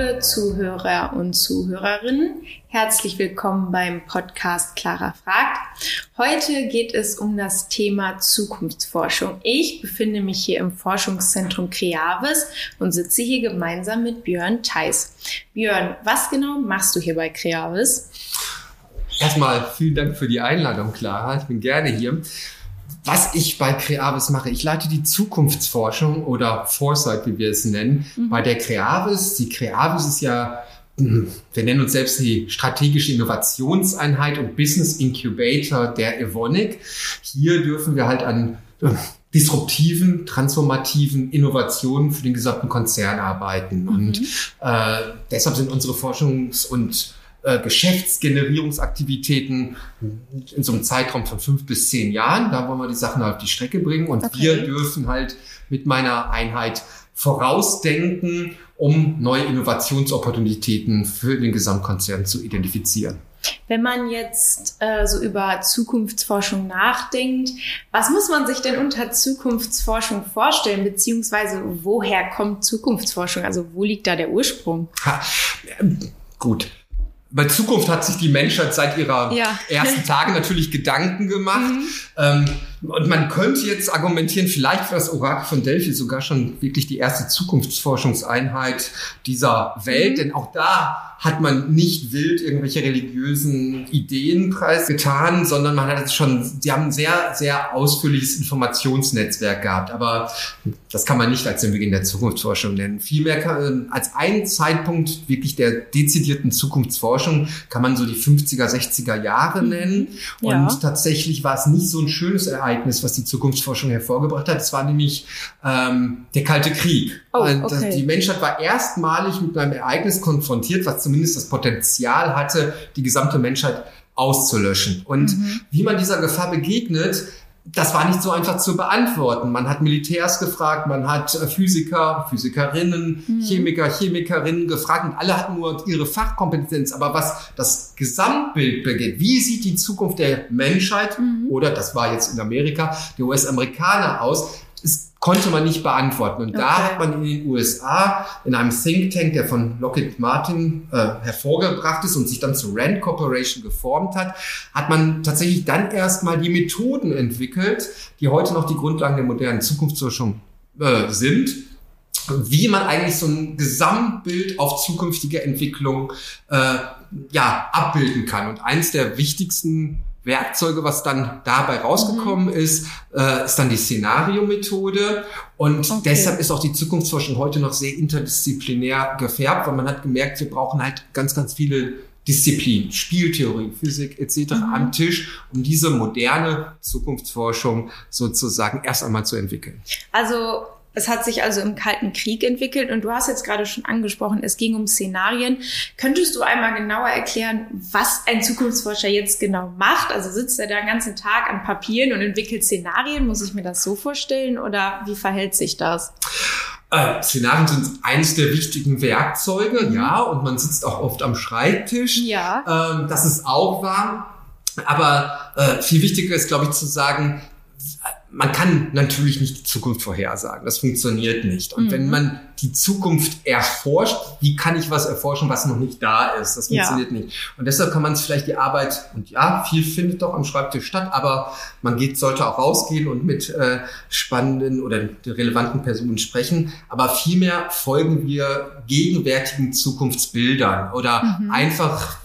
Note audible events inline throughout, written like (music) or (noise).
Liebe Zuhörer und Zuhörerinnen, herzlich willkommen beim Podcast Clara fragt. Heute geht es um das Thema Zukunftsforschung. Ich befinde mich hier im Forschungszentrum Creavis und sitze hier gemeinsam mit Björn Theis. Björn, was genau machst du hier bei Creavis? Erstmal vielen Dank für die Einladung, Clara. Ich bin gerne hier was ich bei Creavis mache. Ich leite die Zukunftsforschung oder Foresight, wie wir es nennen, mhm. bei der Creavis. Die Creavis ist ja, (clears throat) wir nennen uns selbst die strategische Innovationseinheit und Business Incubator der Evonik. Hier dürfen wir halt an äh, disruptiven, transformativen Innovationen für den gesamten Konzern arbeiten. Mhm. Und äh, deshalb sind unsere Forschungs- und äh, Geschäftsgenerierungsaktivitäten in so einem Zeitraum von fünf bis zehn Jahren. Da wollen wir die Sachen halt auf die Strecke bringen. Und okay. wir dürfen halt mit meiner Einheit vorausdenken, um neue Innovationsopportunitäten für den Gesamtkonzern zu identifizieren. Wenn man jetzt äh, so über Zukunftsforschung nachdenkt, was muss man sich denn unter Zukunftsforschung vorstellen, beziehungsweise woher kommt Zukunftsforschung? Also wo liegt da der Ursprung? Ha, äh, gut bei Zukunft hat sich die Menschheit seit ihrer ja. ersten (laughs) Tage natürlich Gedanken gemacht. Mhm. Ähm, und man könnte jetzt argumentieren, vielleicht für das Orakel von Delphi sogar schon wirklich die erste Zukunftsforschungseinheit dieser Welt, mhm. denn auch da hat man nicht wild irgendwelche religiösen Ideen preisgetan, sondern man hat es schon, sie haben ein sehr, sehr ausführliches Informationsnetzwerk gehabt. Aber das kann man nicht als den Beginn der Zukunftsforschung nennen. Vielmehr kann, als einen Zeitpunkt wirklich der dezidierten Zukunftsforschung kann man so die 50er, 60er Jahre mhm. nennen. Und ja. tatsächlich war es nicht so ein schönes Ereignis, was die Zukunftsforschung hervorgebracht hat. Es war nämlich ähm, der Kalte Krieg. Oh, okay. Die Menschheit war erstmalig mit einem Ereignis konfrontiert, was zumindest das Potenzial hatte, die gesamte Menschheit auszulöschen. Und mhm. wie man dieser Gefahr begegnet, das war nicht so einfach zu beantworten. Man hat Militärs gefragt, man hat äh, Physiker, Physikerinnen, mhm. Chemiker, Chemikerinnen gefragt und alle hatten nur ihre Fachkompetenz. Aber was das Gesamtbild begeht, wie sieht die Zukunft der Menschheit mhm. oder das war jetzt in Amerika, der US-Amerikaner aus, konnte man nicht beantworten. Und okay. da hat man in den USA in einem Think Tank, der von Lockheed Martin äh, hervorgebracht ist und sich dann zu Rand Corporation geformt hat, hat man tatsächlich dann erstmal die Methoden entwickelt, die heute noch die Grundlagen der modernen Zukunftsforschung äh, sind wie man eigentlich so ein Gesamtbild auf zukünftige Entwicklung äh, ja abbilden kann. Und eins der wichtigsten Werkzeuge, was dann dabei rausgekommen mhm. ist, äh, ist dann die Szenario-Methode. Und okay. deshalb ist auch die Zukunftsforschung heute noch sehr interdisziplinär gefärbt, weil man hat gemerkt, wir brauchen halt ganz, ganz viele Disziplinen, Spieltheorie, Physik etc. Mhm. am Tisch, um diese moderne Zukunftsforschung sozusagen erst einmal zu entwickeln. Also es hat sich also im Kalten Krieg entwickelt und du hast jetzt gerade schon angesprochen, es ging um Szenarien. Könntest du einmal genauer erklären, was ein Zukunftsforscher jetzt genau macht? Also sitzt er da den ganzen Tag an Papieren und entwickelt Szenarien? Muss ich mir das so vorstellen oder wie verhält sich das? Äh, Szenarien sind eines der wichtigen Werkzeuge, mhm. ja, und man sitzt auch oft am Schreibtisch. Ja. Ähm, das ist auch wahr. Aber äh, viel wichtiger ist, glaube ich, zu sagen, man kann natürlich nicht die Zukunft vorhersagen. Das funktioniert nicht. Und mhm. wenn man die Zukunft erforscht, wie kann ich was erforschen, was noch nicht da ist? Das funktioniert ja. nicht. Und deshalb kann man es vielleicht die Arbeit, und ja, viel findet doch am Schreibtisch statt, aber man geht, sollte auch rausgehen und mit äh, spannenden oder relevanten Personen sprechen. Aber vielmehr folgen wir gegenwärtigen Zukunftsbildern oder mhm. einfach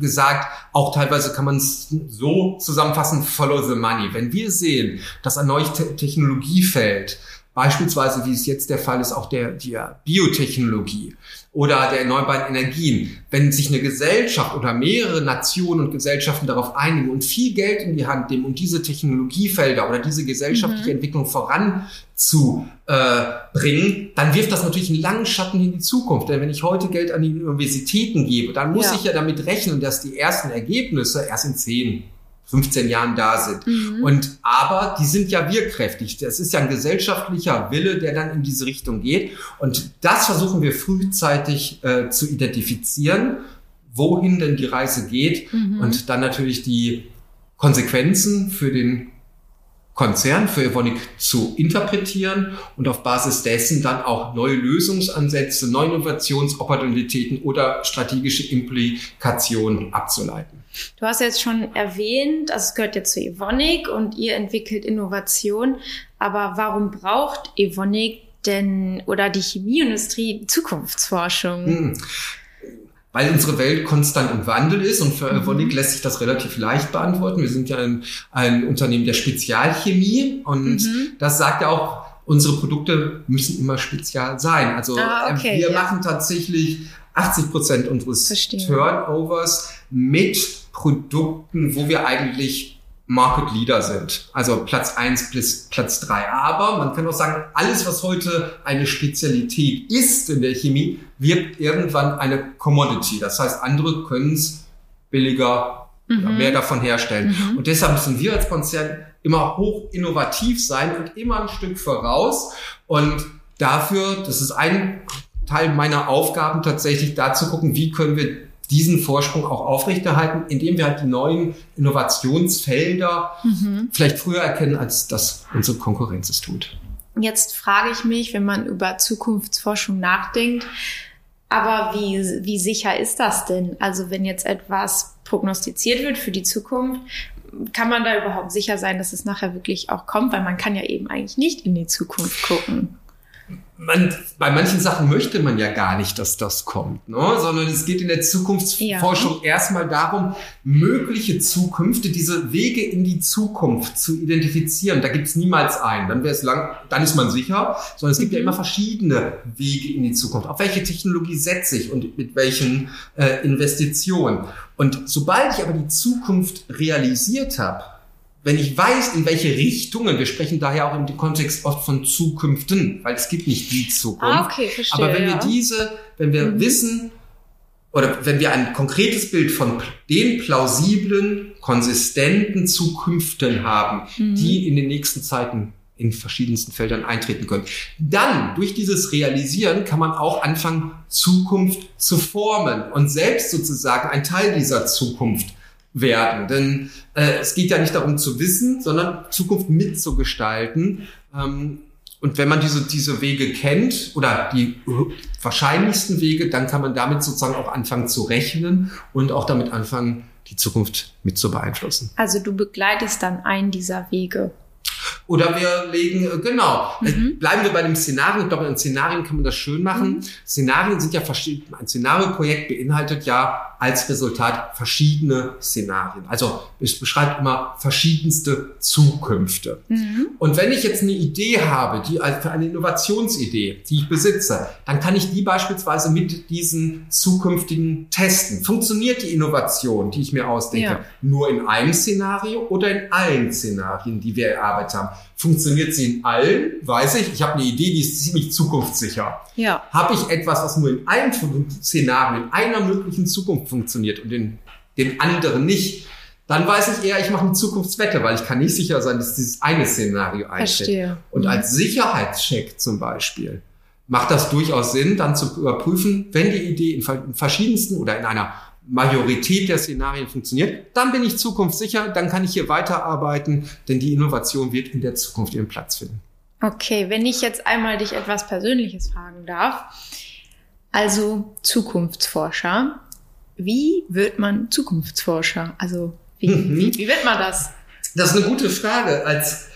gesagt, auch teilweise kann man es so zusammenfassen, follow the money. Wenn wir sehen, dass ein neues Technologiefeld, beispielsweise wie es jetzt der Fall ist, auch der, der Biotechnologie, oder der erneuerbaren Energien. Wenn sich eine Gesellschaft oder mehrere Nationen und Gesellschaften darauf einigen und viel Geld in die Hand nehmen, um diese Technologiefelder oder diese gesellschaftliche mhm. Entwicklung voranzubringen, äh, dann wirft das natürlich einen langen Schatten in die Zukunft. Denn wenn ich heute Geld an die Universitäten gebe, dann muss ja. ich ja damit rechnen, dass die ersten Ergebnisse erst in zehn 15 Jahren da sind. Mhm. Und aber die sind ja wirkräftig. Das ist ja ein gesellschaftlicher Wille, der dann in diese Richtung geht. Und das versuchen wir frühzeitig äh, zu identifizieren, wohin denn die Reise geht mhm. und dann natürlich die Konsequenzen für den Konzern für Evonik zu interpretieren und auf Basis dessen dann auch neue Lösungsansätze, neue Innovationsopportunitäten oder strategische Implikationen abzuleiten. Du hast jetzt schon erwähnt, also es gehört ja zu Evonik und ihr entwickelt Innovation. Aber warum braucht Evonik denn oder die Chemieindustrie Zukunftsforschung? Hm weil unsere Welt konstant im Wandel ist und für Evonik mhm. lässt sich das relativ leicht beantworten. Wir sind ja ein, ein Unternehmen der Spezialchemie und mhm. das sagt ja auch, unsere Produkte müssen immer spezial sein. Also ah, okay, wir ja. machen tatsächlich 80 Prozent unseres Verstehe. Turnovers mit Produkten, wo wir eigentlich Market Leader sind. Also Platz eins bis Platz drei. Aber man kann auch sagen, alles, was heute eine Spezialität ist in der Chemie, wird irgendwann eine Commodity. Das heißt, andere können es billiger mhm. oder mehr davon herstellen. Mhm. Und deshalb müssen wir als Konzern immer hoch innovativ sein und immer ein Stück voraus. Und dafür, das ist ein Teil meiner Aufgaben tatsächlich, da zu gucken, wie können wir diesen Vorsprung auch aufrechterhalten, indem wir halt die neuen Innovationsfelder mhm. vielleicht früher erkennen, als das unsere Konkurrenz es tut. Jetzt frage ich mich, wenn man über Zukunftsforschung nachdenkt, aber wie, wie sicher ist das denn? Also wenn jetzt etwas prognostiziert wird für die Zukunft, kann man da überhaupt sicher sein, dass es nachher wirklich auch kommt? Weil man kann ja eben eigentlich nicht in die Zukunft gucken man, bei manchen Sachen möchte man ja gar nicht, dass das kommt, ne? sondern es geht in der Zukunftsforschung ja. erstmal darum, mögliche Zukünfte, diese Wege in die Zukunft zu identifizieren. Da gibt es niemals einen, dann wäre es lang, dann ist man sicher, sondern es gibt mhm. ja immer verschiedene Wege in die Zukunft. Auf welche Technologie setze ich und mit welchen äh, Investitionen? Und sobald ich aber die Zukunft realisiert habe, wenn ich weiß, in welche Richtungen, wir sprechen daher auch im Kontext oft von Zukünften, weil es gibt nicht die Zukunft. Ah, okay, verstehe, Aber wenn ja. wir diese, wenn wir mhm. wissen, oder wenn wir ein konkretes Bild von den plausiblen, konsistenten Zukünften haben, mhm. die in den nächsten Zeiten in verschiedensten Feldern eintreten können. Dann, durch dieses Realisieren, kann man auch anfangen, Zukunft zu formen und selbst sozusagen ein Teil dieser Zukunft werden. Denn äh, es geht ja nicht darum zu wissen, sondern Zukunft mitzugestalten. Ähm, und wenn man diese, diese Wege kennt oder die wahrscheinlichsten Wege, dann kann man damit sozusagen auch anfangen zu rechnen und auch damit anfangen, die Zukunft mit zu beeinflussen. Also du begleitest dann einen dieser Wege. Oder wir legen, äh, genau, äh, mhm. bleiben wir bei dem Szenario. Ich glaube, in Szenarien kann man das schön machen. Mhm. Szenarien sind ja verschieden. Ein Szenarioprojekt beinhaltet ja als Resultat verschiedene Szenarien. Also es beschreibt immer verschiedenste Zukünfte. Mhm. Und wenn ich jetzt eine Idee habe, die für eine Innovationsidee, die ich besitze, dann kann ich die beispielsweise mit diesen zukünftigen testen. Funktioniert die Innovation, die ich mir ausdenke, ja. nur in einem Szenario oder in allen Szenarien, die wir erarbeitet haben? Funktioniert sie in allen? Weiß ich, ich habe eine Idee, die ist ziemlich zukunftssicher. Ja. Habe ich etwas, was nur in einem Szenario, in einer möglichen Zukunft funktioniert und in den anderen nicht, dann weiß ich eher, ich mache eine Zukunftswette, weil ich kann nicht sicher sein, dass dieses eine Szenario eintritt. Verstehe. Und mhm. als Sicherheitscheck zum Beispiel macht das durchaus Sinn, dann zu überprüfen, wenn die Idee in verschiedensten oder in einer Majorität der Szenarien funktioniert, dann bin ich zukunftssicher, dann kann ich hier weiterarbeiten, denn die Innovation wird in der Zukunft ihren Platz finden. Okay, wenn ich jetzt einmal dich etwas Persönliches fragen darf. Also Zukunftsforscher. Wie wird man Zukunftsforscher? Also wie, mhm. wie, wie wird man das? Das ist eine gute Frage. Als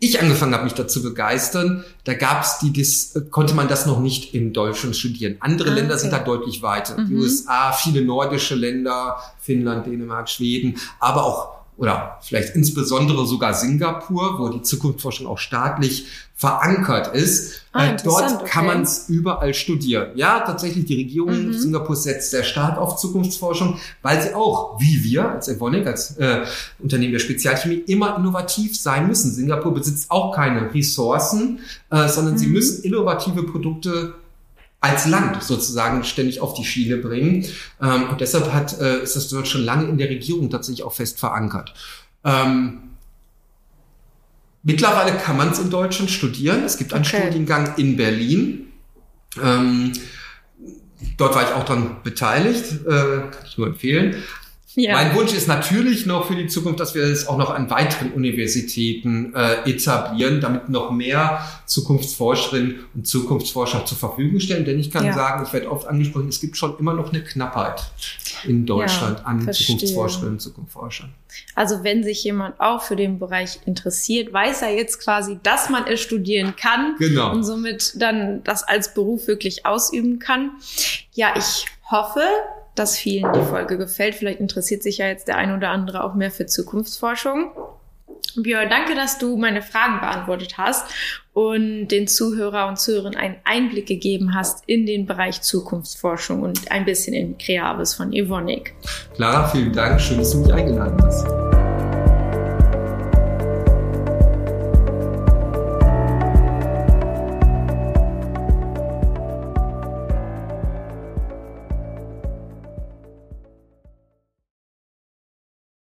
ich angefangen habe, mich dazu begeistern, da gab's die, das, konnte man das noch nicht in Deutschland studieren. Andere ah, Länder okay. sind da deutlich weiter. Mhm. Die USA, viele nordische Länder, Finnland, Dänemark, Schweden, aber auch oder vielleicht insbesondere sogar Singapur, wo die Zukunftsforschung auch staatlich verankert ist. Ah, äh, Dort kann okay. man es überall studieren. Ja, tatsächlich, die Regierung mhm. Singapurs setzt sehr stark auf Zukunftsforschung, weil sie auch, wie wir als Evonik, als äh, Unternehmen der Spezialchemie, immer innovativ sein müssen. Singapur besitzt auch keine Ressourcen, äh, sondern mhm. sie müssen innovative Produkte als Land sozusagen ständig auf die Schiene bringen. Ähm, und deshalb hat, äh, ist das dort schon lange in der Regierung tatsächlich auch fest verankert. Ähm, mittlerweile kann man es in Deutschland studieren. Es gibt einen okay. Studiengang in Berlin. Ähm, dort war ich auch dran beteiligt, äh, kann ich nur empfehlen. Ja. Mein Wunsch ist natürlich noch für die Zukunft, dass wir es auch noch an weiteren Universitäten äh, etablieren, damit noch mehr Zukunftsforscherinnen und Zukunftsforscher zur Verfügung stellen. Denn ich kann ja. sagen, ich werde oft angesprochen, es gibt schon immer noch eine Knappheit in Deutschland ja, an verstehe. Zukunftsforscherinnen und Zukunftsforschern. Also wenn sich jemand auch für den Bereich interessiert, weiß er jetzt quasi, dass man es studieren kann genau. und somit dann das als Beruf wirklich ausüben kann. Ja, ich hoffe, dass vielen die Folge gefällt. Vielleicht interessiert sich ja jetzt der ein oder andere auch mehr für Zukunftsforschung. Björn, danke, dass du meine Fragen beantwortet hast und den Zuhörer und Zuhörern einen Einblick gegeben hast in den Bereich Zukunftsforschung und ein bisschen in Kreavis von Evonik. Clara, vielen Dank. Schön, dass du mich eingeladen hast.